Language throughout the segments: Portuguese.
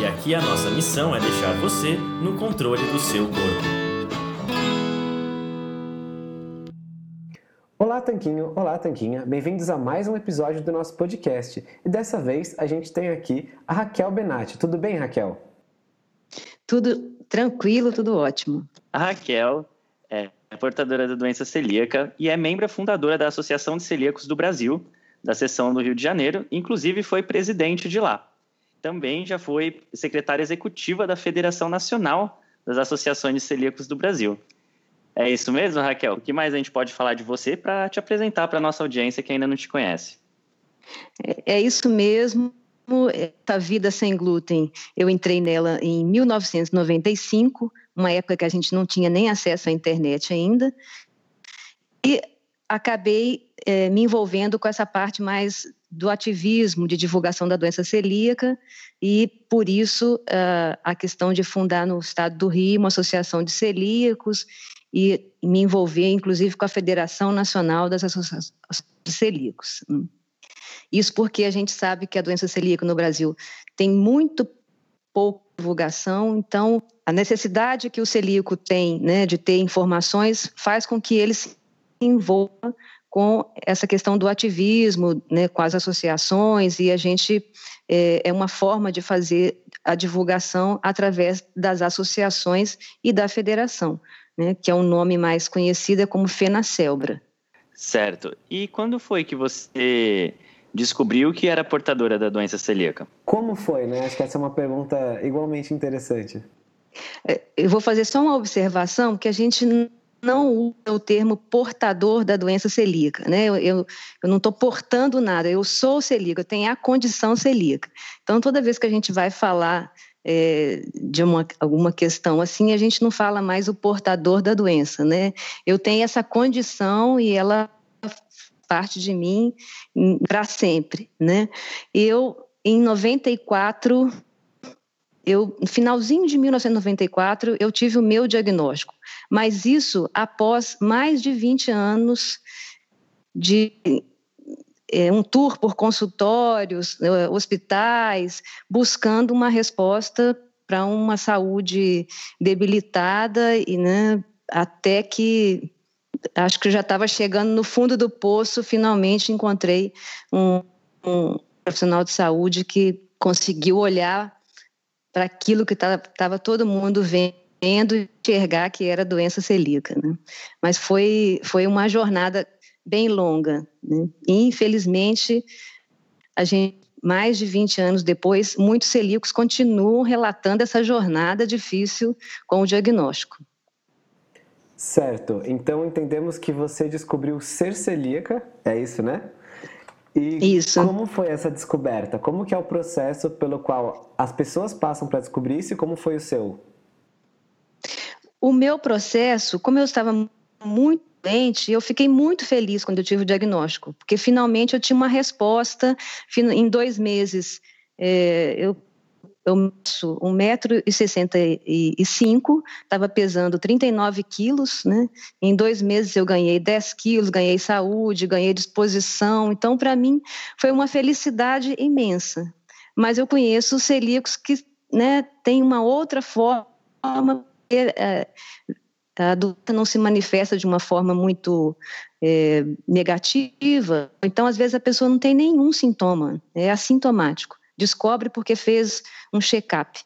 E aqui a nossa missão é deixar você no controle do seu corpo. Olá, Tanquinho. Olá, Tanquinha. Bem-vindos a mais um episódio do nosso podcast. E dessa vez a gente tem aqui a Raquel Benatti. Tudo bem, Raquel? Tudo tranquilo, tudo ótimo. A Raquel é portadora da doença celíaca e é membro fundadora da Associação de Celíacos do Brasil, da seção do Rio de Janeiro, inclusive foi presidente de lá. Também já foi secretária executiva da Federação Nacional das Associações Celíacos do Brasil. É isso mesmo, Raquel? O que mais a gente pode falar de você para te apresentar para a nossa audiência que ainda não te conhece? É, é isso mesmo. Essa vida sem glúten, eu entrei nela em 1995, uma época que a gente não tinha nem acesso à internet ainda, e acabei é, me envolvendo com essa parte mais do ativismo de divulgação da doença celíaca e, por isso, uh, a questão de fundar no estado do Rio uma associação de celíacos e me envolver, inclusive, com a Federação Nacional das Associações de Celíacos. Isso porque a gente sabe que a doença celíaca no Brasil tem muito pouca divulgação, então a necessidade que o celíaco tem né, de ter informações faz com que ele se envolva com essa questão do ativismo, né, com as associações, e a gente é, é, uma forma de fazer a divulgação através das associações e da federação, né, que é um nome mais conhecido é como FENACELBRA. Certo. E quando foi que você descobriu que era portadora da doença celíaca? Como foi, né? Acho que essa é uma pergunta igualmente interessante. É, eu vou fazer só uma observação que a gente não usa o termo portador da doença celíaca, né? Eu, eu, eu não estou portando nada, eu sou celíaca, eu tenho a condição celíaca. Então, toda vez que a gente vai falar é, de uma, alguma questão assim, a gente não fala mais o portador da doença, né? Eu tenho essa condição e ela parte de mim para sempre, né? Eu, em 94, eu, no finalzinho de 1994, eu tive o meu diagnóstico, mas isso após mais de 20 anos de é, um tour por consultórios, é, hospitais, buscando uma resposta para uma saúde debilitada e né, até que acho que já estava chegando no fundo do poço, finalmente encontrei um, um profissional de saúde que conseguiu olhar para aquilo que estava todo mundo vendo enxergar que era doença celíaca. Né? Mas foi, foi uma jornada bem longa. Né? E, infelizmente, a gente, mais de 20 anos depois, muitos celíacos continuam relatando essa jornada difícil com o diagnóstico. Certo. Então entendemos que você descobriu ser celíaca, é isso, né? E isso. como foi essa descoberta? Como que é o processo pelo qual as pessoas passam para descobrir isso e como foi o seu? O meu processo, como eu estava muito doente, eu fiquei muito feliz quando eu tive o diagnóstico, porque finalmente eu tinha uma resposta em dois meses. É, eu eu meço 1,65m, estava pesando 39 quilos, né? Em dois meses eu ganhei 10 quilos, ganhei saúde, ganhei disposição. Então, para mim, foi uma felicidade imensa. Mas eu conheço celíacos que né, têm uma outra forma, é, a doença não se manifesta de uma forma muito é, negativa. Então, às vezes, a pessoa não tem nenhum sintoma, é assintomático descobre porque fez um check-up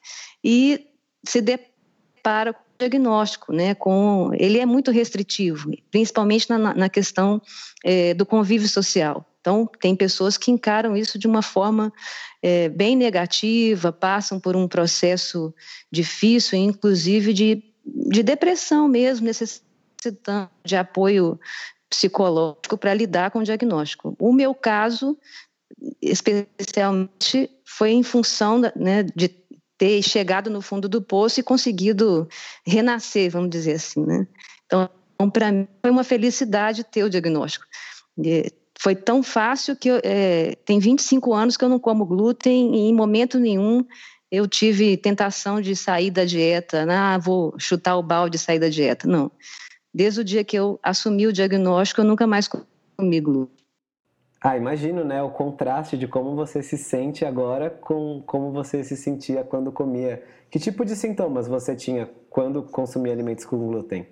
e se depara com o diagnóstico, né? Com ele é muito restritivo, principalmente na, na questão é, do convívio social. Então, tem pessoas que encaram isso de uma forma é, bem negativa, passam por um processo difícil, inclusive de, de depressão mesmo, necessitando de apoio psicológico para lidar com o diagnóstico. O meu caso, especialmente, foi em função né, de ter chegado no fundo do poço e conseguido renascer, vamos dizer assim, né? Então, para mim foi uma felicidade ter o diagnóstico. Foi tão fácil que eu, é, tem 25 anos que eu não como glúten e em momento nenhum eu tive tentação de sair da dieta, né? ah, vou chutar o balde e sair da dieta. Não. Desde o dia que eu assumi o diagnóstico, eu nunca mais comi glúten. Ah, imagino, né? O contraste de como você se sente agora com como você se sentia quando comia. Que tipo de sintomas você tinha quando consumia alimentos com glúten?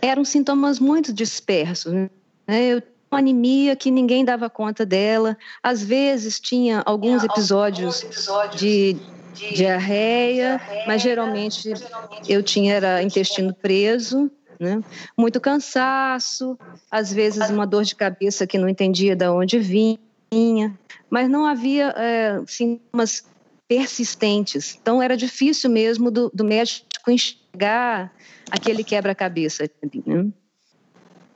Eram sintomas muito dispersos. Né? Eu tinha uma anemia que ninguém dava conta dela. Às vezes tinha alguns episódios, de, diarreia, mas geralmente eu tinha era intestino preso né? Muito cansaço, às vezes uma dor de cabeça que não entendia de onde vinha, mas não havia é, sintomas persistentes. Então era difícil mesmo do, do médico enxergar aquele quebra-cabeça. Né?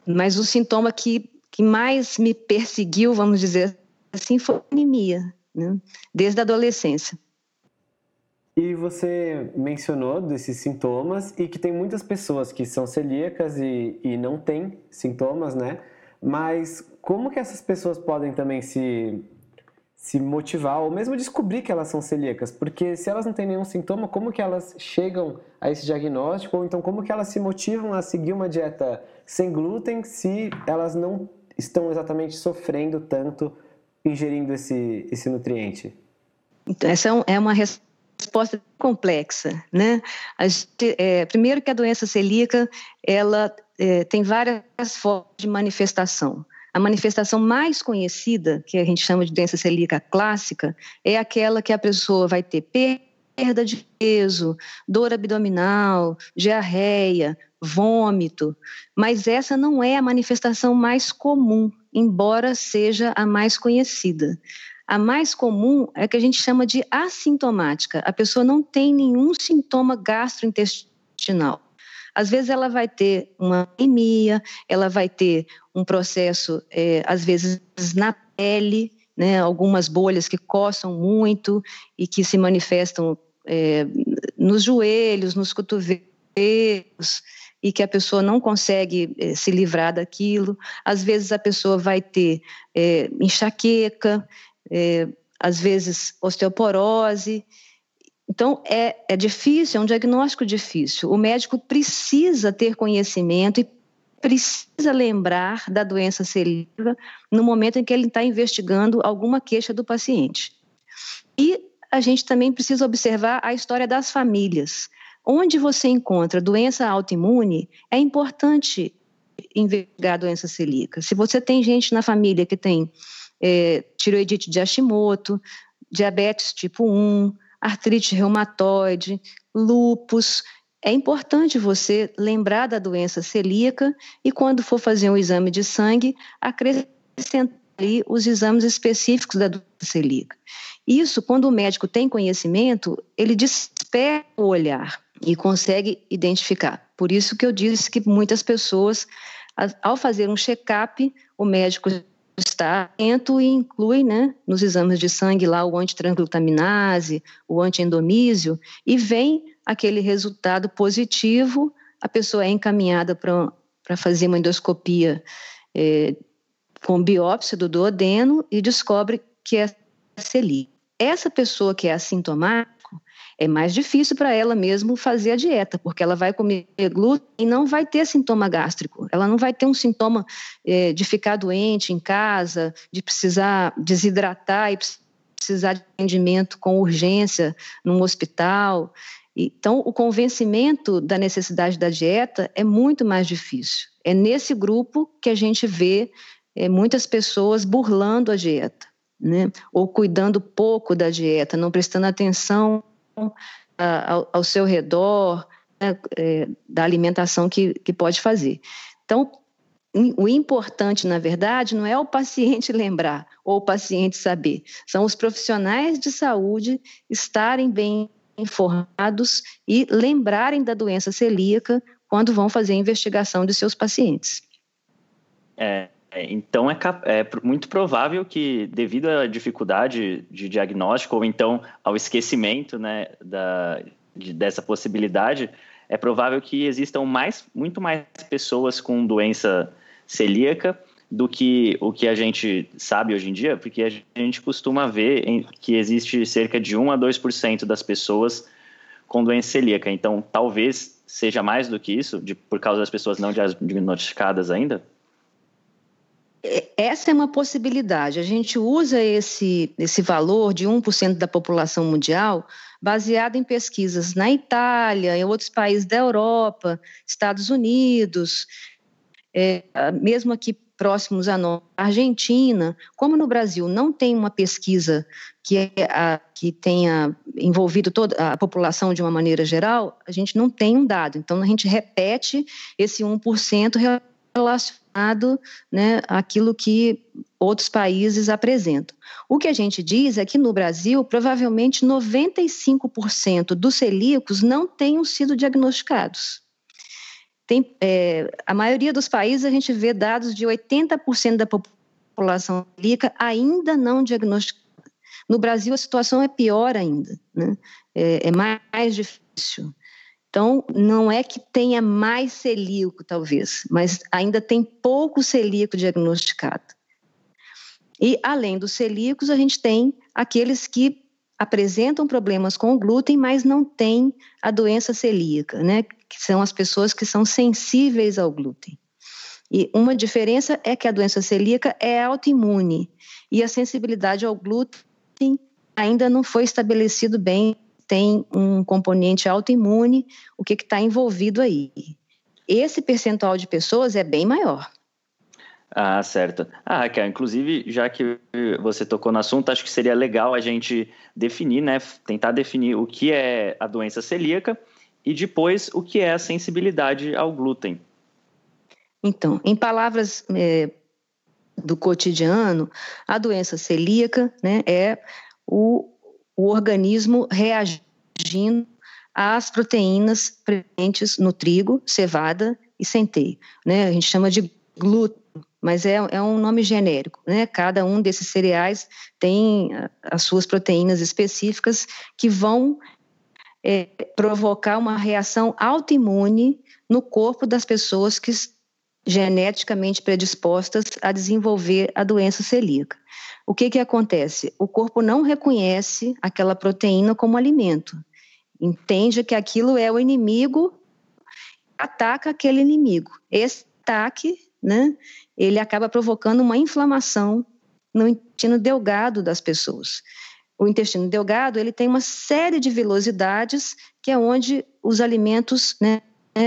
Mas o sintoma que, que mais me perseguiu, vamos dizer assim, foi a anemia, né? desde a adolescência. E você mencionou desses sintomas e que tem muitas pessoas que são celíacas e, e não têm sintomas, né? Mas como que essas pessoas podem também se, se motivar ou mesmo descobrir que elas são celíacas? Porque se elas não têm nenhum sintoma, como que elas chegam a esse diagnóstico? Ou então como que elas se motivam a seguir uma dieta sem glúten se elas não estão exatamente sofrendo tanto ingerindo esse, esse nutriente? Então, essa é uma resposta resposta complexa, né? Gente, é, primeiro que a doença celíaca, ela é, tem várias formas de manifestação. A manifestação mais conhecida, que a gente chama de doença celíaca clássica, é aquela que a pessoa vai ter perda de peso, dor abdominal, diarreia, vômito, mas essa não é a manifestação mais comum, embora seja a mais conhecida. A mais comum é que a gente chama de assintomática. A pessoa não tem nenhum sintoma gastrointestinal. Às vezes ela vai ter uma anemia, ela vai ter um processo, é, às vezes na pele, né, algumas bolhas que coçam muito e que se manifestam é, nos joelhos, nos cotovelos, e que a pessoa não consegue é, se livrar daquilo. Às vezes a pessoa vai ter é, enxaqueca, é, às vezes osteoporose. Então, é, é difícil, é um diagnóstico difícil. O médico precisa ter conhecimento e precisa lembrar da doença celíaca no momento em que ele está investigando alguma queixa do paciente. E a gente também precisa observar a história das famílias. Onde você encontra doença autoimune, é importante investigar a doença celíaca. Se você tem gente na família que tem é, tiroidite de Hashimoto, diabetes tipo 1, artrite reumatoide, lúpus. É importante você lembrar da doença celíaca e, quando for fazer um exame de sangue, acrescentar os exames específicos da doença celíaca. Isso, quando o médico tem conhecimento, ele desperta o olhar e consegue identificar. Por isso que eu disse que muitas pessoas, ao fazer um check-up, o médico está atento e inclui né, nos exames de sangue lá o antitransglutaminase, o antiendomísio, e vem aquele resultado positivo, a pessoa é encaminhada para fazer uma endoscopia é, com biópsia do duodeno e descobre que é celíaca. Essa pessoa que é assintomática, é mais difícil para ela mesmo fazer a dieta, porque ela vai comer glúten e não vai ter sintoma gástrico. Ela não vai ter um sintoma é, de ficar doente em casa, de precisar desidratar e precisar de atendimento com urgência num hospital. Então, o convencimento da necessidade da dieta é muito mais difícil. É nesse grupo que a gente vê é, muitas pessoas burlando a dieta, né? ou cuidando pouco da dieta, não prestando atenção ao, ao seu redor, né, é, da alimentação que, que pode fazer. Então, o importante, na verdade, não é o paciente lembrar ou o paciente saber, são os profissionais de saúde estarem bem informados e lembrarem da doença celíaca quando vão fazer a investigação de seus pacientes. É, então é, é, muito provável que, devido à dificuldade de diagnóstico ou então ao esquecimento né, da, de, dessa possibilidade, é provável que existam mais, muito mais pessoas com doença celíaca do que o que a gente sabe hoje em dia, porque a gente costuma ver em, que existe cerca de 1 a 2% das pessoas com doença celíaca. Então, talvez seja mais do que isso, de, por causa das pessoas não diagnosticadas ainda? É, essa é uma possibilidade. A gente usa esse, esse valor de 1% da população mundial baseado em pesquisas na Itália, em outros países da Europa, Estados Unidos, é, mesmo aqui próximos a nós, Argentina, como no Brasil não tem uma pesquisa que, é a, que tenha envolvido toda a população de uma maneira geral, a gente não tem um dado. Então, a gente repete esse 1% relacionado né, àquilo que outros países apresentam. O que a gente diz é que no Brasil, provavelmente 95% dos celíacos não tenham sido diagnosticados. Tem, é, a maioria dos países a gente vê dados de 80% da população celíaca ainda não diagnosticada. No Brasil a situação é pior ainda, né? é, é mais difícil. Então, não é que tenha mais celíaco, talvez, mas ainda tem pouco celíaco diagnosticado. E, além dos celíacos, a gente tem aqueles que apresentam problemas com o glúten, mas não têm a doença celíaca, né? Que são as pessoas que são sensíveis ao glúten. E uma diferença é que a doença celíaca é autoimune e a sensibilidade ao glúten ainda não foi estabelecido bem tem um componente autoimune, o que está envolvido aí. Esse percentual de pessoas é bem maior. Ah, certo. Ah, Raquel, inclusive, já que você tocou no assunto, acho que seria legal a gente definir, né, tentar definir o que é a doença celíaca e depois o que é a sensibilidade ao glúten. Então, em palavras é, do cotidiano, a doença celíaca né, é o o organismo reagindo às proteínas presentes no trigo, cevada e centeio. Né? A gente chama de glúten, mas é, é um nome genérico. Né? Cada um desses cereais tem as suas proteínas específicas que vão é, provocar uma reação autoimune no corpo das pessoas que geneticamente predispostas a desenvolver a doença celíaca o que, que acontece? O corpo não reconhece aquela proteína como alimento. Entende que aquilo é o inimigo, ataca aquele inimigo. Esse ataque, né, ele acaba provocando uma inflamação no intestino delgado das pessoas. O intestino delgado, ele tem uma série de velocidades que é onde os alimentos, né,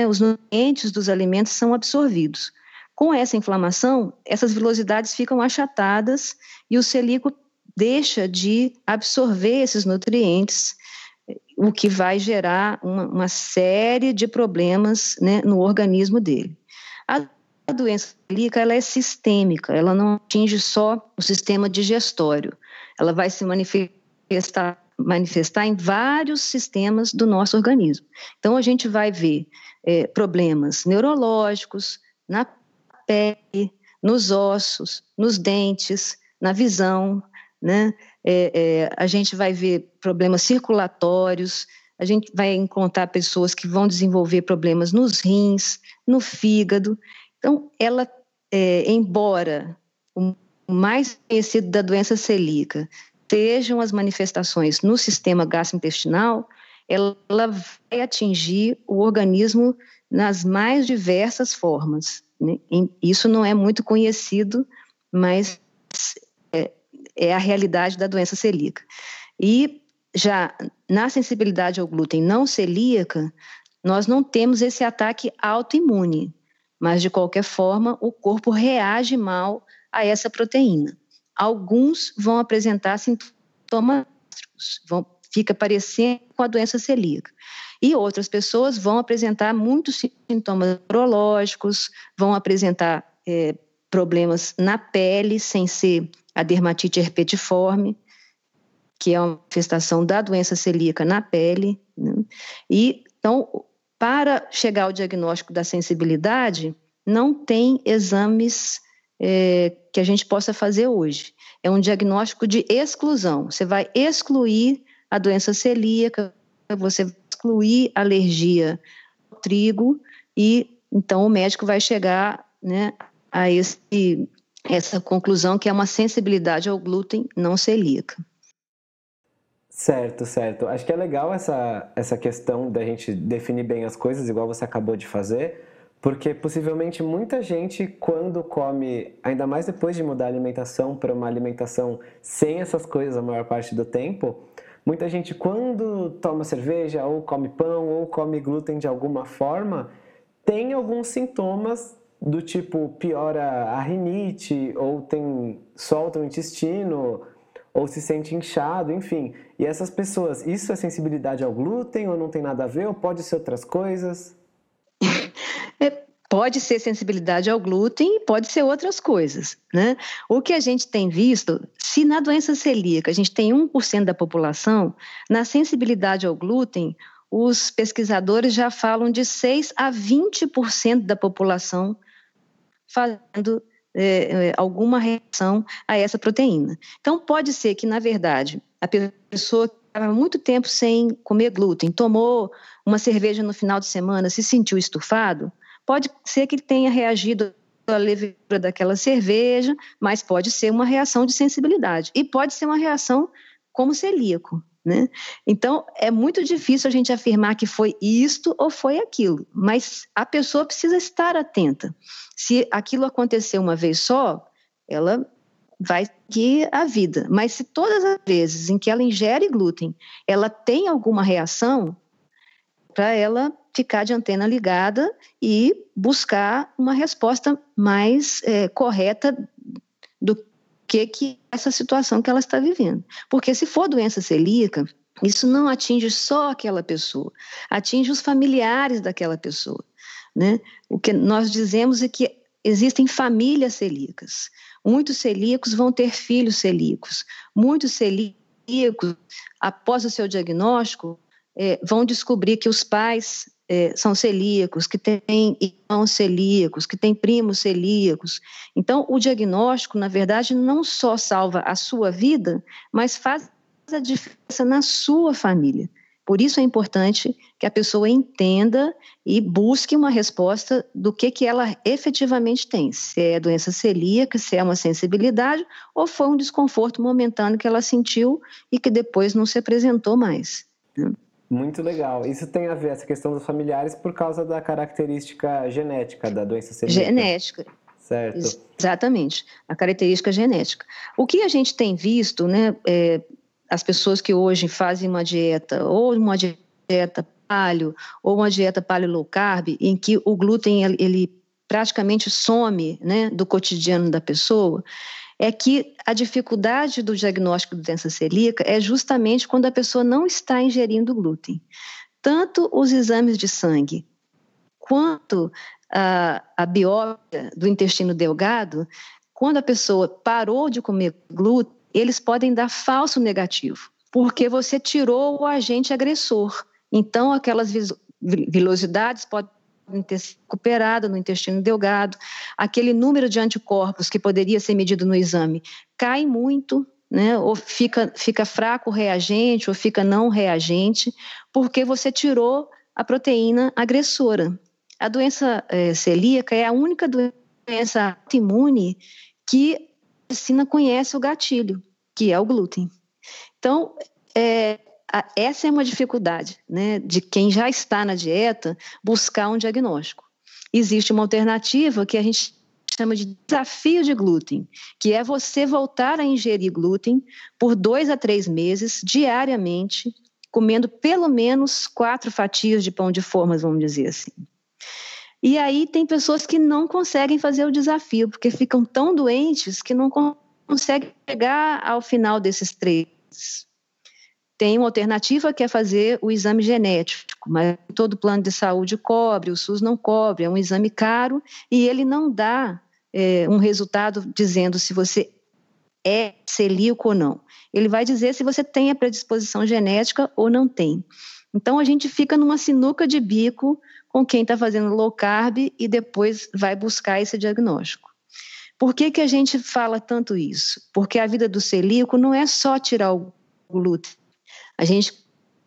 os nutrientes dos alimentos são absorvidos. Com essa inflamação, essas velocidades ficam achatadas e o celíaco deixa de absorver esses nutrientes, o que vai gerar uma, uma série de problemas né, no organismo dele. A, a doença celíaca ela é sistêmica, ela não atinge só o sistema digestório, ela vai se manifestar manifestar em vários sistemas do nosso organismo. Então, a gente vai ver é, problemas neurológicos na pele, nos ossos, nos dentes, na visão, né? É, é, a gente vai ver problemas circulatórios, a gente vai encontrar pessoas que vão desenvolver problemas nos rins, no fígado. Então, ela, é, embora o mais conhecido da doença celíaca sejam as manifestações no sistema gastrointestinal, ela vai atingir o organismo nas mais diversas formas. Né? Isso não é muito conhecido, mas é, é a realidade da doença celíaca. E já na sensibilidade ao glúten não celíaca, nós não temos esse ataque autoimune, mas de qualquer forma o corpo reage mal a essa proteína. Alguns vão apresentar sintomas, vão, fica parecendo com a doença celíaca. E outras pessoas vão apresentar muitos sintomas neurológicos, vão apresentar é, problemas na pele, sem ser a dermatite herpetiforme, que é uma manifestação da doença celíaca na pele. Né? E, então, para chegar ao diagnóstico da sensibilidade, não tem exames é, que a gente possa fazer hoje. É um diagnóstico de exclusão. Você vai excluir a doença celíaca, você vai excluir alergia ao trigo e então o médico vai chegar né, a esse, essa conclusão que é uma sensibilidade ao glúten não celíaca. Certo, certo. Acho que é legal essa, essa questão da gente definir bem as coisas, igual você acabou de fazer, porque possivelmente muita gente, quando come, ainda mais depois de mudar a alimentação para uma alimentação sem essas coisas a maior parte do tempo, muita gente, quando toma cerveja, ou come pão, ou come glúten de alguma forma, tem alguns sintomas do tipo piora a rinite, ou tem solta o intestino, ou se sente inchado, enfim. E essas pessoas, isso é sensibilidade ao glúten ou não tem nada a ver, ou pode ser outras coisas? Pode ser sensibilidade ao glúten pode ser outras coisas, né? O que a gente tem visto, se na doença celíaca a gente tem 1% da população, na sensibilidade ao glúten, os pesquisadores já falam de 6 a 20% da população fazendo é, é, alguma reação a essa proteína. Então, pode ser que, na verdade, a pessoa que estava muito tempo sem comer glúten, tomou uma cerveja no final de semana, se sentiu estufado, pode ser que ele tenha reagido à levedura daquela cerveja, mas pode ser uma reação de sensibilidade. E pode ser uma reação como celíaco. Né? Então, é muito difícil a gente afirmar que foi isto ou foi aquilo, mas a pessoa precisa estar atenta. Se aquilo acontecer uma vez só, ela vai seguir a vida. Mas se todas as vezes em que ela ingere glúten, ela tem alguma reação, para ela ficar de antena ligada e buscar uma resposta mais é, correta do que, que essa situação que ela está vivendo. Porque se for doença celíaca, isso não atinge só aquela pessoa, atinge os familiares daquela pessoa. Né? O que nós dizemos é que existem famílias celíacas. Muitos celíacos vão ter filhos celíacos. Muitos celíacos, após o seu diagnóstico, é, vão descobrir que os pais é, são celíacos, que têm irmãos celíacos, que têm primos celíacos. Então, o diagnóstico, na verdade, não só salva a sua vida, mas faz a diferença na sua família. Por isso é importante que a pessoa entenda e busque uma resposta do que, que ela efetivamente tem. Se é doença celíaca, se é uma sensibilidade ou foi um desconforto momentâneo que ela sentiu e que depois não se apresentou mais. Né? Muito legal. Isso tem a ver, essa questão dos familiares, por causa da característica genética da doença celíaca. Genética. Certo. Exatamente, a característica genética. O que a gente tem visto, né, é, as pessoas que hoje fazem uma dieta, ou uma dieta paleo, ou uma dieta paleo low carb, em que o glúten, ele, praticamente some, né, do cotidiano da pessoa, é que a dificuldade do diagnóstico de doença celíaca é justamente quando a pessoa não está ingerindo glúten. Tanto os exames de sangue quanto a, a biópsia do intestino delgado, quando a pessoa parou de comer glúten, eles podem dar falso negativo, porque você tirou o agente agressor. Então, aquelas vilosidades podem recuperada no intestino delgado, aquele número de anticorpos que poderia ser medido no exame cai muito, né? ou fica, fica fraco reagente, ou fica não reagente, porque você tirou a proteína agressora. A doença é, celíaca é a única doença autoimune que a medicina conhece o gatilho, que é o glúten. Então, é, essa é uma dificuldade né, de quem já está na dieta buscar um diagnóstico. Existe uma alternativa que a gente chama de desafio de glúten, que é você voltar a ingerir glúten por dois a três meses, diariamente, comendo pelo menos quatro fatias de pão de formas, vamos dizer assim. E aí tem pessoas que não conseguem fazer o desafio, porque ficam tão doentes que não conseguem chegar ao final desses três tem uma alternativa que é fazer o exame genético, mas todo plano de saúde cobre, o SUS não cobre, é um exame caro e ele não dá é, um resultado dizendo se você é celíaco ou não. Ele vai dizer se você tem a predisposição genética ou não tem. Então a gente fica numa sinuca de bico com quem está fazendo low carb e depois vai buscar esse diagnóstico. Por que, que a gente fala tanto isso? Porque a vida do celíaco não é só tirar o glúten. A gente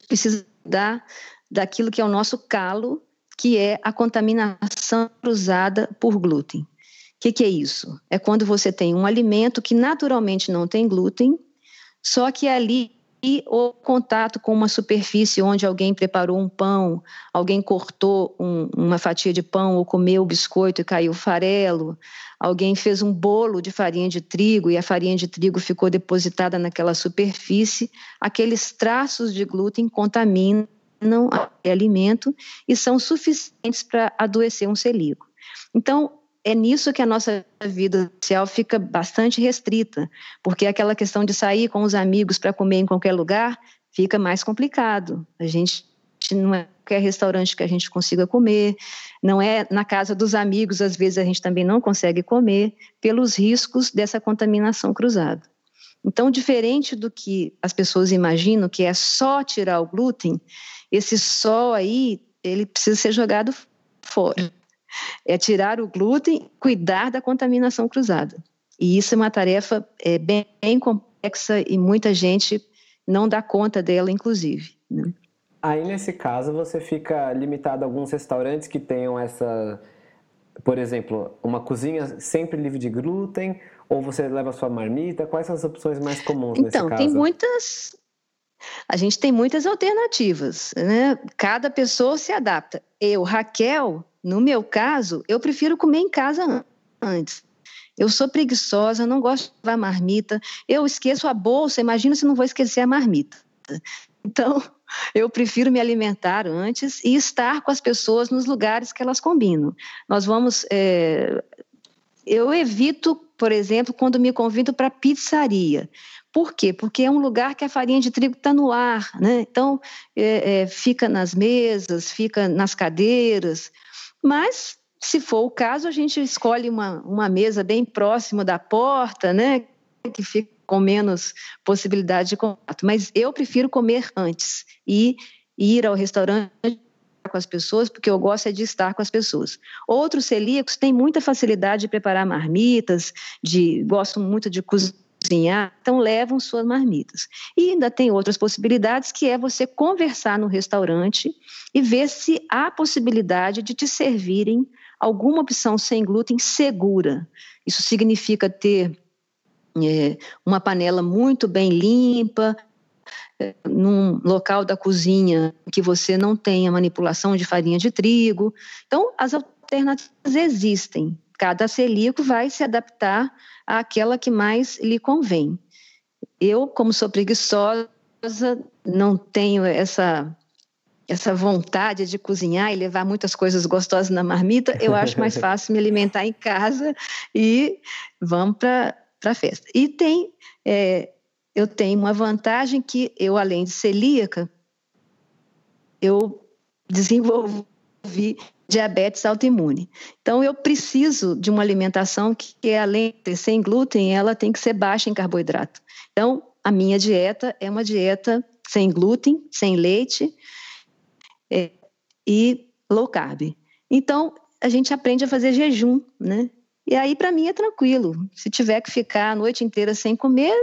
precisa dar daquilo que é o nosso calo, que é a contaminação cruzada por glúten. O que, que é isso? É quando você tem um alimento que naturalmente não tem glúten, só que ali e o contato com uma superfície onde alguém preparou um pão, alguém cortou um, uma fatia de pão ou comeu o biscoito e caiu farelo, alguém fez um bolo de farinha de trigo e a farinha de trigo ficou depositada naquela superfície, aqueles traços de glúten contaminam o alimento e são suficientes para adoecer um celíaco. Então, é nisso que a nossa vida social fica bastante restrita, porque aquela questão de sair com os amigos para comer em qualquer lugar fica mais complicado. A gente não é qualquer restaurante que a gente consiga comer, não é na casa dos amigos, às vezes a gente também não consegue comer, pelos riscos dessa contaminação cruzada. Então, diferente do que as pessoas imaginam, que é só tirar o glúten, esse só aí, ele precisa ser jogado fora é tirar o glúten, cuidar da contaminação cruzada. E isso é uma tarefa é, bem, bem complexa e muita gente não dá conta dela, inclusive. Né? Aí, nesse caso, você fica limitado a alguns restaurantes que tenham essa, por exemplo, uma cozinha sempre livre de glúten, ou você leva a sua marmita? Quais são as opções mais comuns então, nesse caso? Então, tem muitas. A gente tem muitas alternativas, né? Cada pessoa se adapta. Eu, Raquel, no meu caso, eu prefiro comer em casa antes. Eu sou preguiçosa, não gosto de levar marmita. Eu esqueço a bolsa, imagina se não vou esquecer a marmita. Então, eu prefiro me alimentar antes e estar com as pessoas nos lugares que elas combinam. Nós vamos. É... Eu evito, por exemplo, quando me convido para pizzaria. Por quê? Porque é um lugar que a farinha de trigo está no ar, né? Então, é, é, fica nas mesas, fica nas cadeiras. Mas, se for o caso, a gente escolhe uma, uma mesa bem próxima da porta, né? Que fica com menos possibilidade de contato. Mas eu prefiro comer antes e ir ao restaurante com as pessoas, porque eu gosto é de estar com as pessoas. Outros celíacos têm muita facilidade de preparar marmitas, de gostam muito de cozinhar cozinhar, então levam suas marmitas. E ainda tem outras possibilidades, que é você conversar no restaurante e ver se há possibilidade de te servirem alguma opção sem glúten segura. Isso significa ter é, uma panela muito bem limpa, é, num local da cozinha que você não tenha manipulação de farinha de trigo. Então, as alternativas existem. Cada celíaco vai se adaptar àquela que mais lhe convém. Eu, como sou preguiçosa, não tenho essa essa vontade de cozinhar e levar muitas coisas gostosas na marmita, eu acho mais fácil me alimentar em casa e vamos para a festa. E tem, é, eu tenho uma vantagem que eu, além de celíaca, eu desenvolvi diabetes autoimune. Então, eu preciso de uma alimentação que, além de sem glúten, ela tem que ser baixa em carboidrato. Então, a minha dieta é uma dieta sem glúten, sem leite é, e low carb. Então, a gente aprende a fazer jejum, né? E aí, para mim, é tranquilo. Se tiver que ficar a noite inteira sem comer,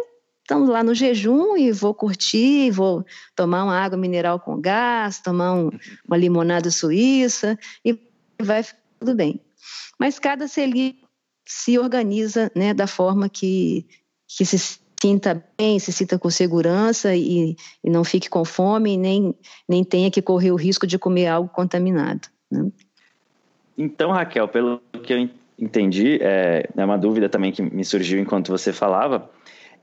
estamos lá no jejum e vou curtir, vou tomar uma água mineral com gás, tomar um, uma limonada suíça e vai tudo bem. Mas cada celíaco se organiza né, da forma que, que se sinta bem, se sinta com segurança e, e não fique com fome, nem, nem tenha que correr o risco de comer algo contaminado. Né? Então, Raquel, pelo que eu entendi, é, é uma dúvida também que me surgiu enquanto você falava,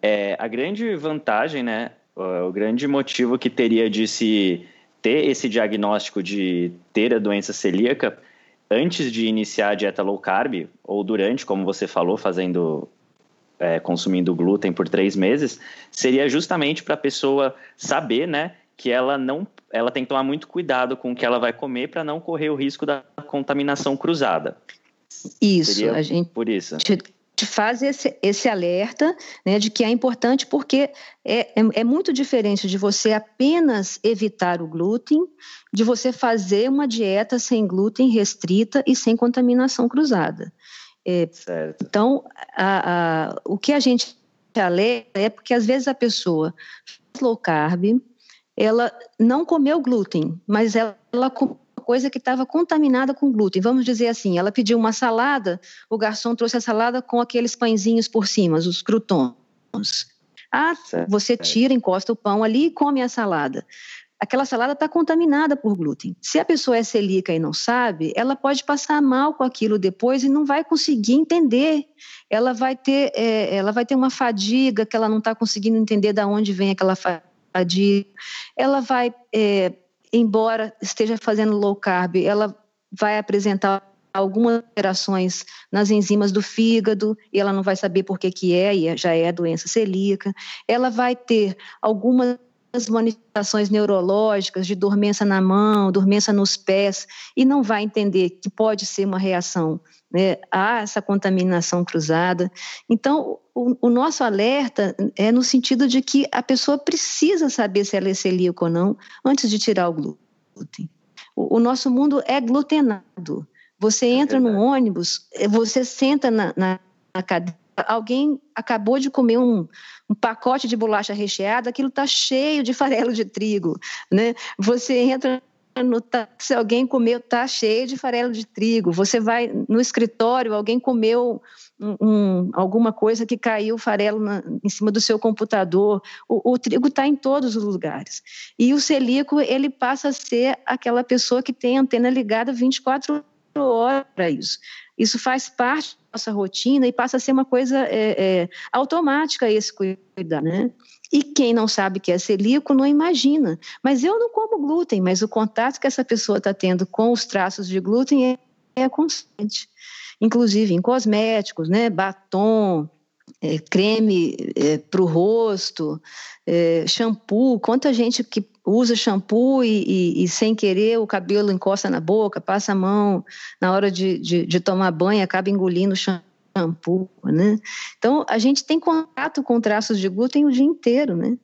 é, a grande vantagem, né, o grande motivo que teria de se ter esse diagnóstico de ter a doença celíaca antes de iniciar a dieta low carb ou durante, como você falou, fazendo é, consumindo glúten por três meses, seria justamente para a pessoa saber, né, que ela não, ela tem que tomar muito cuidado com o que ela vai comer para não correr o risco da contaminação cruzada. Isso, seria a gente por isso faz esse, esse alerta né, de que é importante porque é, é, é, muito diferente de você apenas evitar o glúten, de você fazer uma dieta sem glúten restrita e sem contaminação cruzada. É, então, a, a, o que a gente alerta é porque às vezes a pessoa faz low carb, ela não comeu glúten, mas ela, ela comeu coisa que estava contaminada com glúten. Vamos dizer assim, ela pediu uma salada, o garçom trouxe a salada com aqueles pãezinhos por cima, os croutons. Ah, você tira, encosta o pão ali e come a salada aquela salada está contaminada por glúten. Se a pessoa é celíaca e não sabe, ela pode passar mal com aquilo depois e não vai conseguir entender. Ela vai ter, é, ela vai ter uma fadiga que ela não está conseguindo entender de onde vem aquela fadiga. Ela vai, é, embora esteja fazendo low carb, ela vai apresentar algumas alterações nas enzimas do fígado e ela não vai saber por que que é e já é doença celíaca. Ela vai ter algumas as manifestações neurológicas de dormência na mão, dormência nos pés, e não vai entender que pode ser uma reação né, a essa contaminação cruzada. Então, o, o, nosso alerta é no sentido de que a pessoa precisa saber se ela é celíaca ou não antes de tirar o glúten. O, o nosso mundo é glutenado. Você é entra é no ônibus, você senta na, na, na cadeira alguém acabou de comer um, um pacote de bolacha recheada, aquilo está cheio de farelo de trigo, né? Você entra no táxi, alguém comeu, está cheio de farelo de trigo. Você vai no escritório, alguém comeu um, um, alguma coisa que caiu farelo na, em cima do seu computador. O, o trigo está em todos os lugares. E o celíaco, ele passa a ser aquela pessoa que tem a antena ligada 24 horas para isso. Isso faz parte nossa rotina e passa a ser uma coisa é, é, automática esse cuidar, né? E quem não sabe que é celíaco não imagina. Mas eu não como glúten, mas o contato que essa pessoa está tendo com os traços de glúten é, é constante. Inclusive em cosméticos, né? Batom, é, creme é, para o rosto, é, shampoo. Quanta gente que usa shampoo e, e, e, sem querer o cabelo encosta na boca, passa a mão na hora de, de, de tomar banho, acaba engolindo shampoo, né? Então, a gente tem contato com traços de glúten o dia inteiro, né?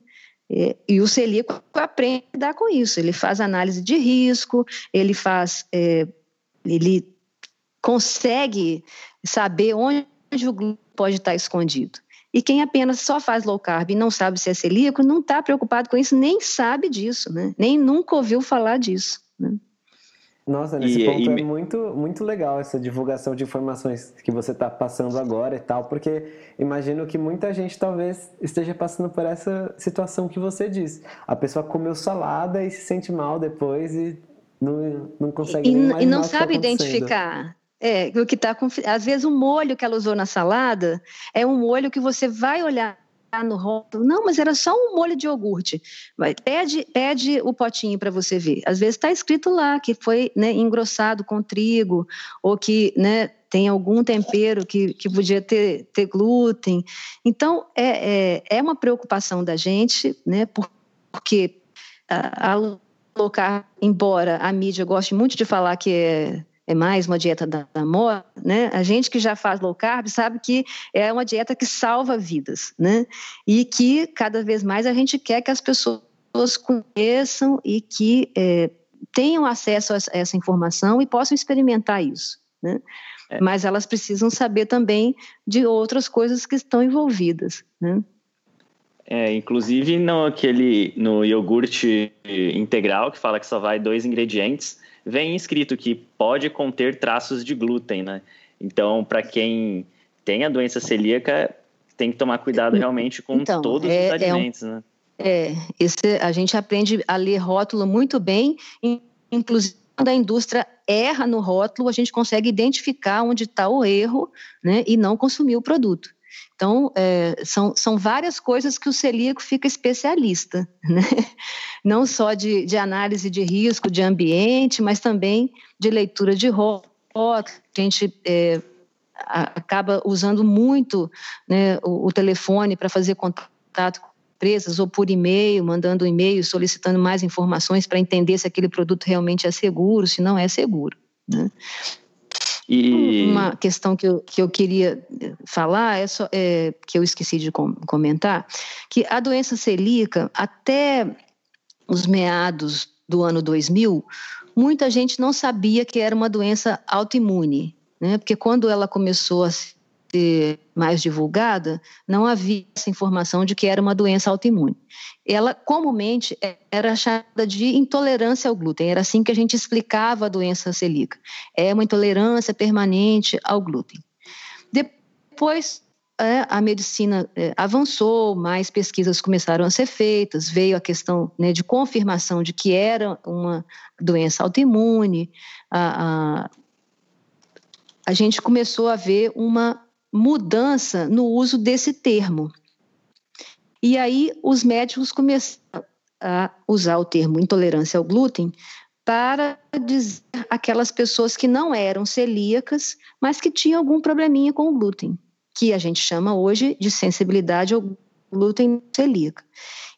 E, e o celíaco aprende a lidar com isso. Ele faz análise de risco, ele faz, é, ele consegue saber onde o glúten pode estar escondido. E quem apenas só faz low carb e não sabe se é celíaco, não está preocupado com isso, nem sabe disso, né? Nem nunca ouviu falar disso. Né? Nossa, nesse e, ponto e... é muito, muito legal essa divulgação de informações que você está passando agora e tal, porque imagino que muita gente talvez esteja passando por essa situação que você disse. A pessoa comeu salada e se sente mal depois e não, não consegue e, nem E não tá sabe tá identificar. É, o que está às vezes o molho que ela usou na salada é um molho que você vai olhar no rótulo, não, mas era só um molho de iogurte. Vai, pede, pede o potinho para você ver. Às vezes está escrito lá que foi né, engrossado com trigo ou que né, tem algum tempero que, que podia ter, ter glúten. Então é, é, é uma preocupação da gente, né, porque a, a colocar, embora a mídia goste muito de falar que é é mais uma dieta da, da moda, né? A gente que já faz low carb sabe que é uma dieta que salva vidas, né? E que cada vez mais a gente quer que as pessoas conheçam e que é, tenham acesso a essa informação e possam experimentar isso, né? É. Mas elas precisam saber também de outras coisas que estão envolvidas, né? É, inclusive no aquele no iogurte integral que fala que só vai dois ingredientes, vem escrito que pode conter traços de glúten, né? Então, para quem tem a doença celíaca, tem que tomar cuidado realmente com então, todos é, os alimentos, é um, né? É, esse, a gente aprende a ler rótulo muito bem, inclusive quando a indústria erra no rótulo, a gente consegue identificar onde está o erro né, e não consumir o produto. Então, é, são, são várias coisas que o celíaco fica especialista, né? não só de, de análise de risco de ambiente, mas também de leitura de rótulo. A gente é, acaba usando muito né, o, o telefone para fazer contato com empresas ou por e-mail, mandando um e-mail solicitando mais informações para entender se aquele produto realmente é seguro, se não é seguro. Né? E... Uma questão que eu, que eu queria falar é, só, é que eu esqueci de com, comentar, que a doença celíaca, até os meados do ano 2000, muita gente não sabia que era uma doença autoimune. né? Porque quando ela começou a ser mais divulgada, não havia essa informação de que era uma doença autoimune. Ela comumente era chamada de intolerância ao glúten, era assim que a gente explicava a doença celíaca. É uma intolerância permanente ao glúten. Depois é, a medicina é, avançou, mais pesquisas começaram a ser feitas, veio a questão né, de confirmação de que era uma doença autoimune, a, a, a gente começou a ver uma mudança no uso desse termo. E aí os médicos começaram a usar o termo intolerância ao glúten para dizer aquelas pessoas que não eram celíacas, mas que tinham algum probleminha com o glúten, que a gente chama hoje de sensibilidade ao glúten celíaca.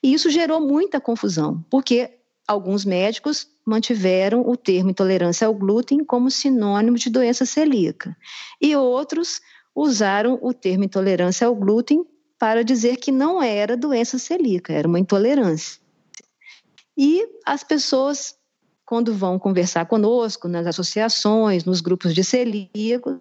E isso gerou muita confusão, porque alguns médicos mantiveram o termo intolerância ao glúten como sinônimo de doença celíaca, e outros usaram o termo intolerância ao glúten para dizer que não era doença celíaca, era uma intolerância. E as pessoas, quando vão conversar conosco, nas associações, nos grupos de celíacos,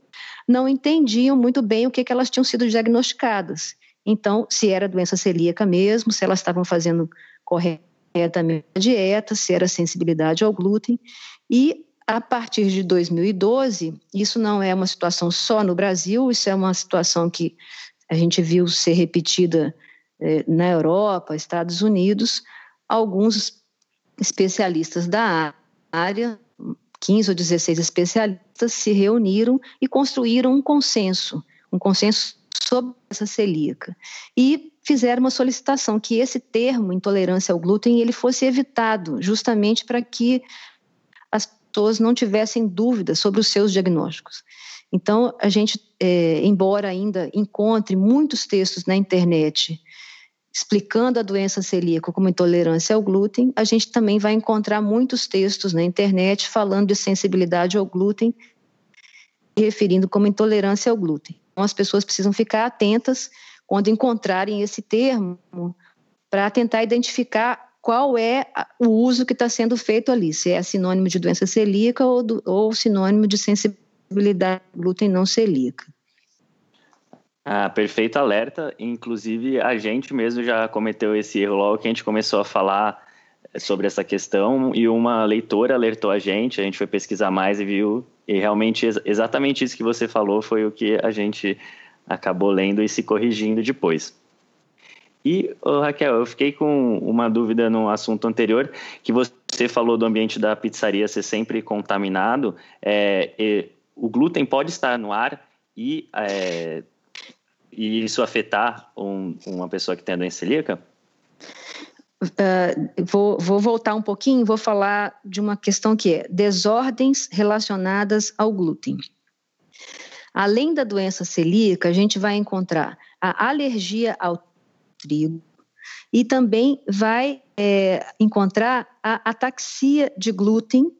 não entendiam muito bem o que, que elas tinham sido diagnosticadas. Então, se era doença celíaca mesmo, se elas estavam fazendo corretamente a dieta, se era sensibilidade ao glúten. E a partir de 2012, isso não é uma situação só no Brasil, isso é uma situação que a gente viu ser repetida eh, na Europa, Estados Unidos. Alguns especialistas da área, 15 ou 16 especialistas, se reuniram e construíram um consenso, um consenso sobre essa celíaca. E fizeram uma solicitação que esse termo, intolerância ao glúten, ele fosse evitado, justamente para que as pessoas não tivessem dúvidas sobre os seus diagnósticos. Então, a gente, é, embora ainda encontre muitos textos na internet explicando a doença celíaca como intolerância ao glúten, a gente também vai encontrar muitos textos na internet falando de sensibilidade ao glúten, referindo como intolerância ao glúten. Então, as pessoas precisam ficar atentas quando encontrarem esse termo para tentar identificar qual é o uso que está sendo feito ali, se é sinônimo de doença celíaca ou, do, ou sinônimo de sensibilidade ao glúten não celíaca. Ah, perfeito alerta. Inclusive, a gente mesmo já cometeu esse erro logo que a gente começou a falar sobre essa questão e uma leitora alertou a gente, a gente foi pesquisar mais e viu, e realmente exatamente isso que você falou foi o que a gente acabou lendo e se corrigindo depois. E, Raquel, eu fiquei com uma dúvida no assunto anterior, que você falou do ambiente da pizzaria ser sempre contaminado. É, o glúten pode estar no ar e, é, e isso afetar um, uma pessoa que tem a doença celíaca? Uh, vou, vou, voltar um pouquinho vou falar de uma questão que é desordens relacionadas ao glúten. Além da doença celíaca, a gente vai encontrar a alergia ao trigo e também vai é, encontrar a ataxia de glúten,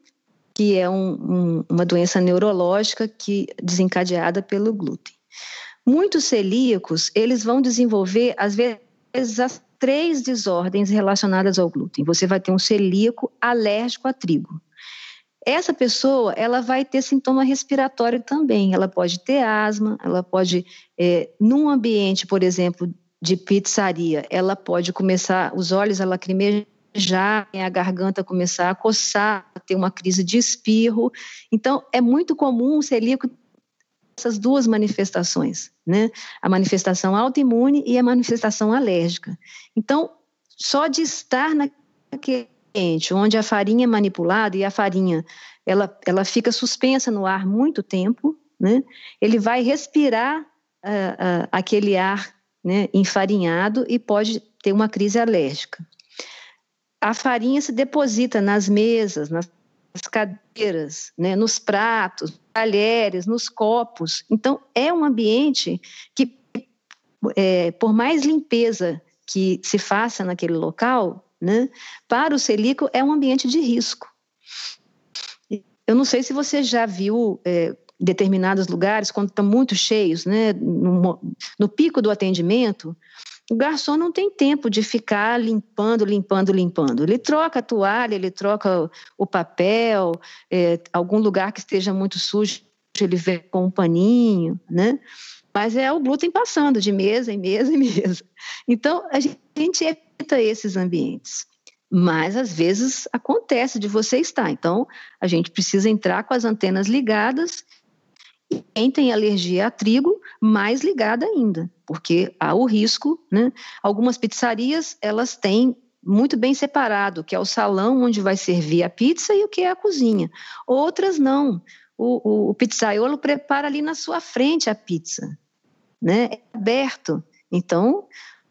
que é um, um, uma doença neurológica que desencadeada pelo glúten. Muitos celíacos, eles vão desenvolver, às vezes, as três desordens relacionadas ao glúten. Você vai ter um celíaco alérgico a trigo. Essa pessoa, ela vai ter sintoma respiratório também. Ela pode ter asma, ela pode, é, num ambiente, por exemplo, de pizzaria, ela pode começar, os olhos a lacrimejar, a garganta começar a coçar, ter uma crise de espirro. Então, é muito comum o celíaco essas duas manifestações, né? A manifestação autoimune e a manifestação alérgica. Então, só de estar naquele ambiente onde a farinha é manipulada e a farinha ela, ela fica suspensa no ar muito tempo, né? Ele vai respirar uh, uh, aquele ar né, enfarinhado e pode ter uma crise alérgica. A farinha se deposita nas mesas, nas cadeiras, né, nos pratos, talheres, nos copos. Então, é um ambiente que, é, por mais limpeza que se faça naquele local, né, para o celíaco é um ambiente de risco. Eu não sei se você já viu é, determinados lugares, quando estão muito cheios, né, no, no pico do atendimento, o garçom não tem tempo de ficar limpando, limpando, limpando. Ele troca a toalha, ele troca o papel, é, algum lugar que esteja muito sujo, ele vem com um paninho, né? Mas é o glúten passando de mesa em mesa em mesa. Então, a gente evita esses ambientes. Mas, às vezes, acontece de você estar. Então, a gente precisa entrar com as antenas ligadas quem tem alergia a trigo, mais ligada ainda, porque há o risco, né? Algumas pizzarias, elas têm muito bem separado, que é o salão onde vai servir a pizza e o que é a cozinha. Outras não. O, o, o pizzaiolo prepara ali na sua frente a pizza, né? É aberto. Então,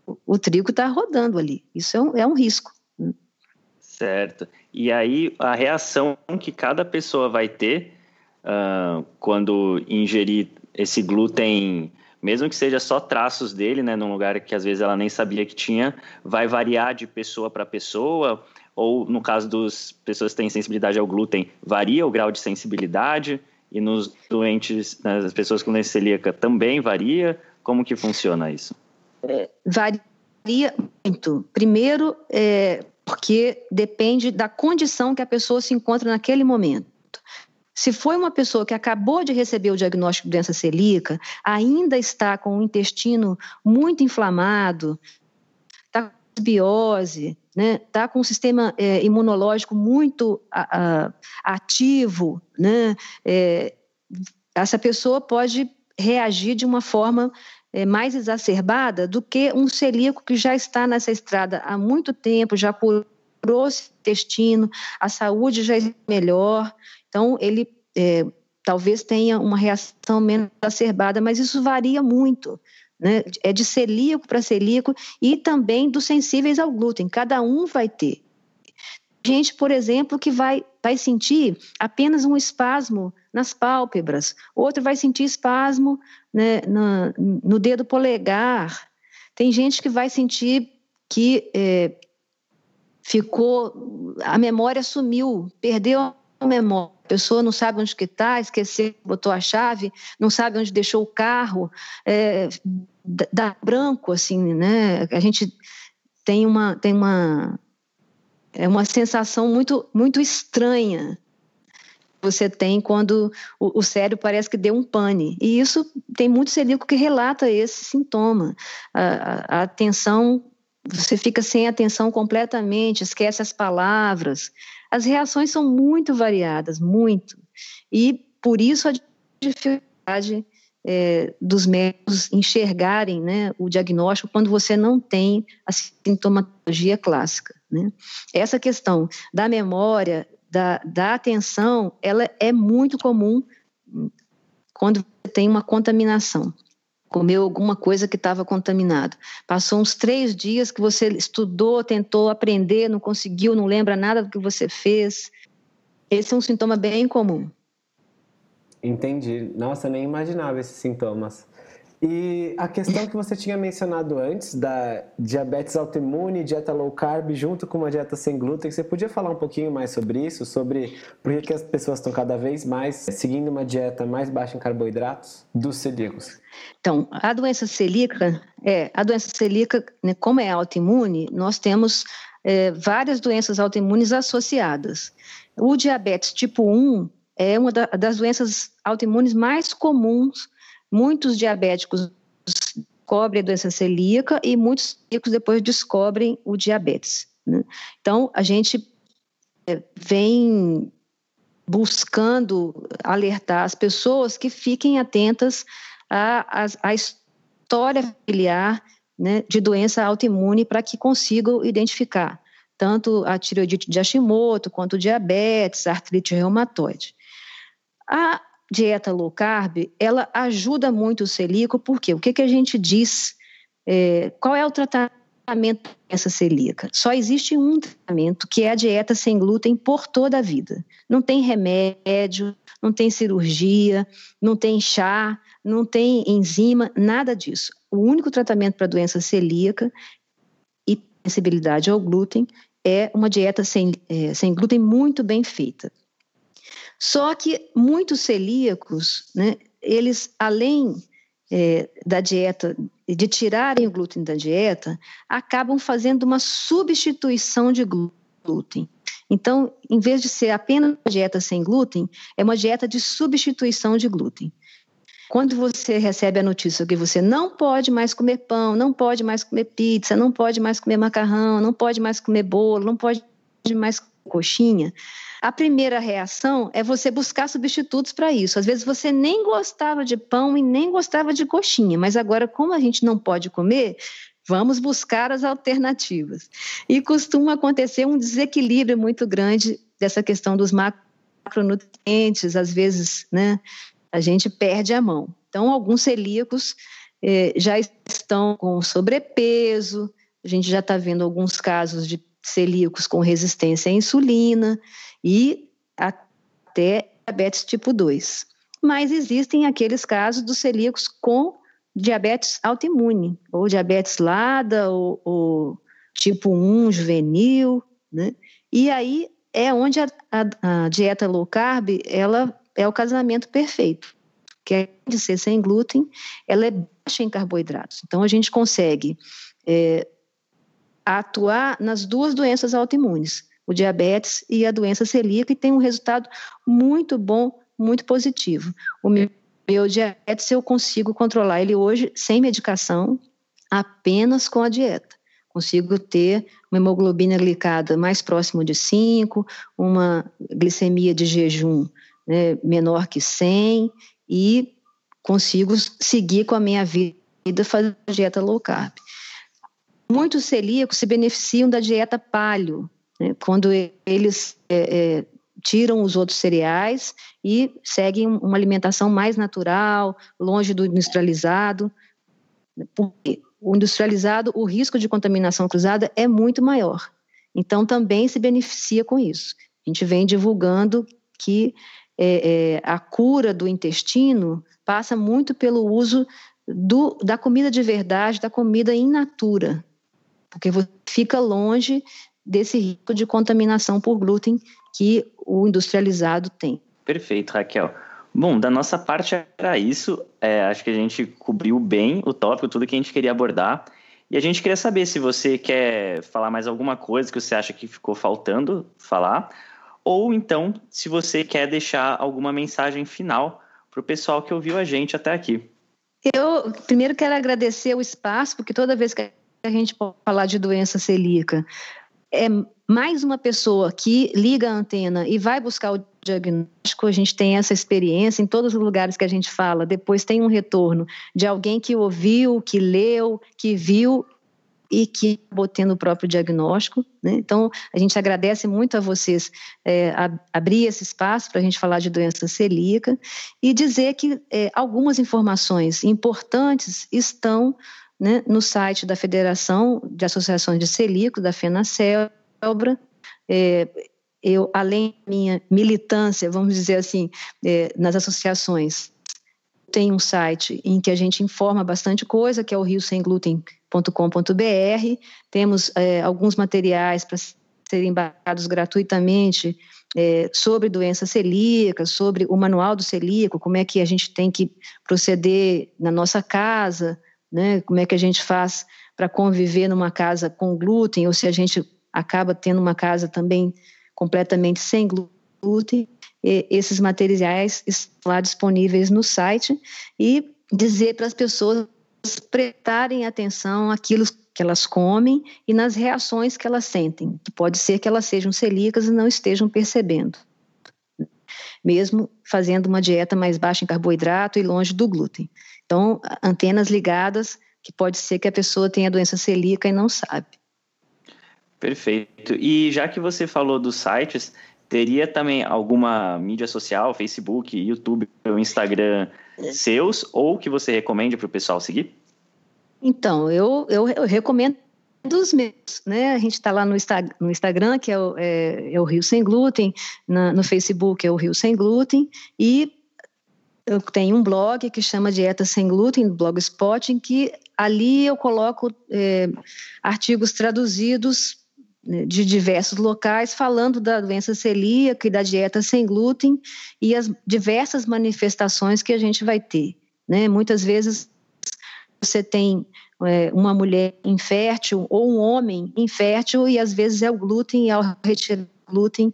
o, o trigo está rodando ali. Isso é um, é um risco. Certo. E aí, a reação que cada pessoa vai ter uh, quando ingerir esse glúten, mesmo que seja só traços dele, né, num lugar que às vezes ela nem sabia que tinha, vai variar de pessoa para pessoa, ou no caso das pessoas que têm sensibilidade ao glúten, varia o grau de sensibilidade, e nos doentes, nas pessoas com doença celíaca também varia? Como que funciona isso? É, varia muito. Primeiro, é, porque depende da condição que a pessoa se encontra naquele momento. Se foi uma pessoa que acabou de receber o diagnóstico de doença celíaca, ainda está com o intestino muito inflamado, está com biose, né, está com o sistema é, imunológico muito a, a, ativo, né, é, essa pessoa pode reagir de uma forma é, mais exacerbada do que um celíaco que já está nessa estrada há muito tempo, já curou o intestino, a saúde já é melhor, então, ele é, talvez tenha uma reação menos exacerbada, mas isso varia muito. Né? É de celíaco para celíaco e também dos sensíveis ao glúten. Cada um vai ter. Gente, por exemplo, que vai, vai sentir apenas um espasmo nas pálpebras, outro vai sentir espasmo né, no, no dedo polegar. Tem gente que vai sentir que é, ficou, a memória sumiu, perdeu memória a pessoa não sabe onde que está, esqueceu, botou a chave, não sabe onde deixou o carro, é, dá branco, assim, né? A gente tem uma, tem uma, é uma sensação muito, muito estranha você tem quando o, cérebro parece que deu um pane. E isso tem muito celíaco que relata esse sintoma. A, a, a atenção, você fica sem atenção completamente, esquece as palavras, as reações são muito variadas, muito. E por isso a dificuldade é, dos médicos enxergarem né, o diagnóstico quando você não tem a sintomatologia clássica. Né? Essa questão da memória, da, da atenção, ela é muito comum quando tem uma contaminação comeu alguma coisa que estava contaminado. Passou uns três dias que você estudou, tentou aprender, não conseguiu, não lembra nada do que você fez. Esse é um sintoma bem comum. Entendi. Nossa, nem imaginava esses sintomas. E a questão que você tinha mencionado antes da diabetes autoimune, dieta low carb, junto com uma dieta sem glúten, você podia falar um pouquinho mais sobre isso? Sobre por que as pessoas estão cada vez mais seguindo uma dieta mais baixa em carboidratos dos celíacos? Então, a doença celíaca, é, a doença celíaca, né, como é autoimune, nós temos é, várias doenças autoimunes associadas. O diabetes tipo 1 é uma da, das doenças autoimunes mais comuns Muitos diabéticos descobrem a doença celíaca e muitos celíacos depois descobrem o diabetes. Né? Então, a gente é, vem buscando alertar as pessoas que fiquem atentas à, história familiar né, de doença autoimune para que consigam identificar tanto a tireoidite de Hashimoto quanto diabetes, artrite reumatoide. A dieta low carb, ela ajuda muito o celíaco, porque o que, que a gente diz? É, qual é o tratamento dessa celíaca? Só existe um tratamento, que é a dieta sem glúten por toda a vida. Não tem remédio, não tem cirurgia, não tem chá, não tem enzima, nada disso. O único tratamento para doença celíaca e sensibilidade ao glúten é uma dieta sem, é, sem glúten muito bem feita. Só que muitos celíacos, né, eles, além é, da dieta, de tirarem o glúten da dieta, acabam fazendo uma substituição de glúten. Então, em vez de ser apenas uma dieta sem glúten, é uma dieta de substituição de glúten. Quando você recebe a notícia que você não pode mais comer pão, não pode mais comer pizza, não pode mais comer macarrão, não pode mais comer bolo, não pode mais comer coxinha, a primeira reação é você buscar substitutos para isso. Às vezes você nem gostava de pão e nem gostava de coxinha, mas agora, como a gente não pode comer, vamos buscar as alternativas. E costuma acontecer um desequilíbrio muito grande dessa questão dos macronutrientes, às vezes, né? A gente perde a mão. Então, alguns celíacos eh, já estão com sobrepeso, a gente já está vendo alguns casos de celíacos com resistência à insulina e até diabetes tipo 2. Mas existem aqueles casos dos celíacos com diabetes autoimune, ou diabetes LADA, ou, ou tipo 1 juvenil, né? E aí é onde a, a, a, dieta low carb, ela é o casamento perfeito, que é de ser sem glúten, ela é baixa em carboidratos. Então a gente consegue é, atuar nas duas doenças autoimunes, o diabetes e a doença celíaca, e tem um resultado muito bom, muito positivo. O meu, meu diabetes eu consigo controlar ele hoje sem medicação, apenas com a dieta. Consigo ter uma hemoglobina glicada mais próximo de 5, uma glicemia de jejum né, menor que 100 e consigo seguir com a minha vida fazendo dieta low carb. Muitos celíacos se beneficiam da dieta paleo, né, quando eles é, é, tiram os outros cereais e seguem uma alimentação mais natural, longe do industrializado. Porque o industrializado, o risco de contaminação cruzada é muito maior. Então, também se beneficia com isso. A gente vem divulgando que é, é, a cura do intestino passa muito pelo uso do, da comida de verdade, da comida in natura, porque você fica longe desse risco de contaminação por glúten que o industrializado tem. Perfeito, Raquel. Bom, da nossa parte era isso. É, acho que a gente cobriu bem o tópico, tudo que a gente queria abordar. E a gente queria saber se você quer falar mais alguma coisa que você acha que ficou faltando falar, ou então se você quer deixar alguma mensagem final para o pessoal que ouviu a gente até aqui. Eu primeiro quero agradecer o espaço, porque toda vez que a gente pode falar de doença celíaca, é mais uma pessoa que liga a antena e vai buscar o diagnóstico, a gente tem essa experiência em todos os lugares que a gente fala, depois tem um retorno de alguém que ouviu, que leu, que viu e que acabou tendo o próprio diagnóstico. Né? Então, a gente agradece muito a vocês é, a, abrir esse espaço para a gente falar de doença celíaca e dizer que é, algumas informações importantes estão né, no site da Federação de Associações de Celíacos, da FENACELBRA. É, eu, além da minha militância, vamos dizer assim, é, nas associações, tem um site em que a gente informa bastante coisa, que é o riosemgluten.com.br. Temos é, alguns materiais para serem baixados gratuitamente é, sobre doença celíaca, sobre o manual do celíaco, como é que a gente tem que proceder na nossa casa, né? Como é que a gente faz para conviver numa casa com glúten, ou se a gente acaba tendo uma casa também completamente sem glúten. E esses materiais estão lá disponíveis no site e dizer para as pessoas prestarem atenção àquilo que elas comem e nas reações que elas sentem, que pode ser que elas sejam celíacas e não estejam percebendo, mesmo fazendo uma dieta mais baixa em carboidrato e longe do glúten. Então, antenas ligadas, que pode ser que a pessoa tenha doença celíaca e não sabe. Perfeito. E já que você falou dos sites, teria também alguma mídia social, Facebook, YouTube ou Instagram seus, ou que você recomende para o pessoal seguir? Então, eu, eu, eu recomendo dos meus, né? A gente está lá no, Insta, no, Instagram, que é o, é, é o Rio Sem Glúten, na, no Facebook é o Rio Sem Glúten, e eu tenho um blog que chama Dieta Sem Glúten, Blogspot, em que ali eu coloco é, artigos traduzidos né, de diversos locais falando da doença celíaca e da dieta sem glúten e as diversas manifestações que a gente vai ter. Né? Muitas vezes você tem é, uma mulher infértil ou um homem infértil e às vezes é o glúten e ao retirar glúten,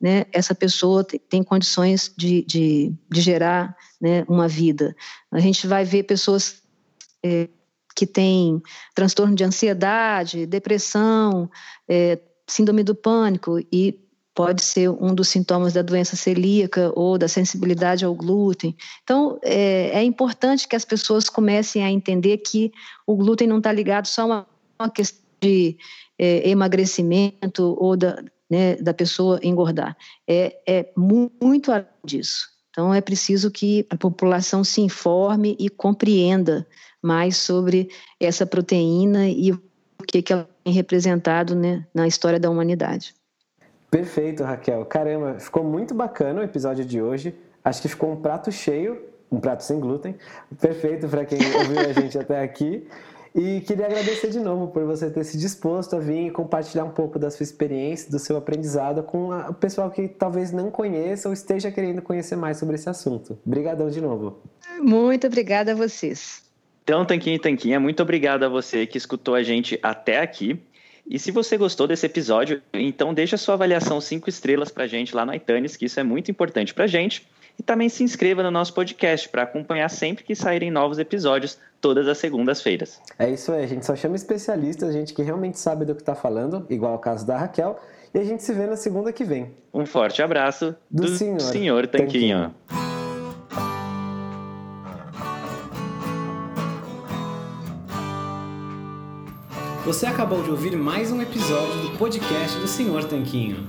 né, essa pessoa tem condições de, de, de gerar né, uma vida. A gente vai ver pessoas é, que têm transtorno de ansiedade, depressão, é, síndrome do pânico e pode ser um dos sintomas da doença celíaca ou da sensibilidade ao glúten. Então, é, é importante que as pessoas comecem a entender que o glúten não está ligado só a uma, uma questão de é, emagrecimento ou da, né, da pessoa engordar. É, é muito além disso. Então, é preciso que a população se informe e compreenda mais sobre essa proteína e o que, que ela tem representado né, na história da humanidade. Perfeito, Raquel. Caramba, ficou muito bacana o episódio de hoje. Acho que ficou um prato cheio, um prato sem glúten. Perfeito para quem ouviu a gente até aqui. E queria agradecer de novo por você ter se disposto a vir e compartilhar um pouco da sua experiência, do seu aprendizado com o pessoal que talvez não conheça ou esteja querendo conhecer mais sobre esse assunto. Obrigadão de novo. Muito obrigada a vocês. Então, Tanquinho e Tanquinha, muito obrigado a você que escutou a gente até aqui. E se você gostou desse episódio, então deixa sua avaliação 5 estrelas para a gente lá no iTunes, que isso é muito importante para a gente. E também se inscreva no nosso podcast para acompanhar sempre que saírem novos episódios, todas as segundas-feiras. É isso aí, a gente só chama especialistas, gente que realmente sabe do que está falando, igual o caso da Raquel. E a gente se vê na segunda que vem. Um forte abraço do, do senhor, senhor Tanquinho. Tanquinho. Você acabou de ouvir mais um episódio do podcast do Senhor Tanquinho.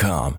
com.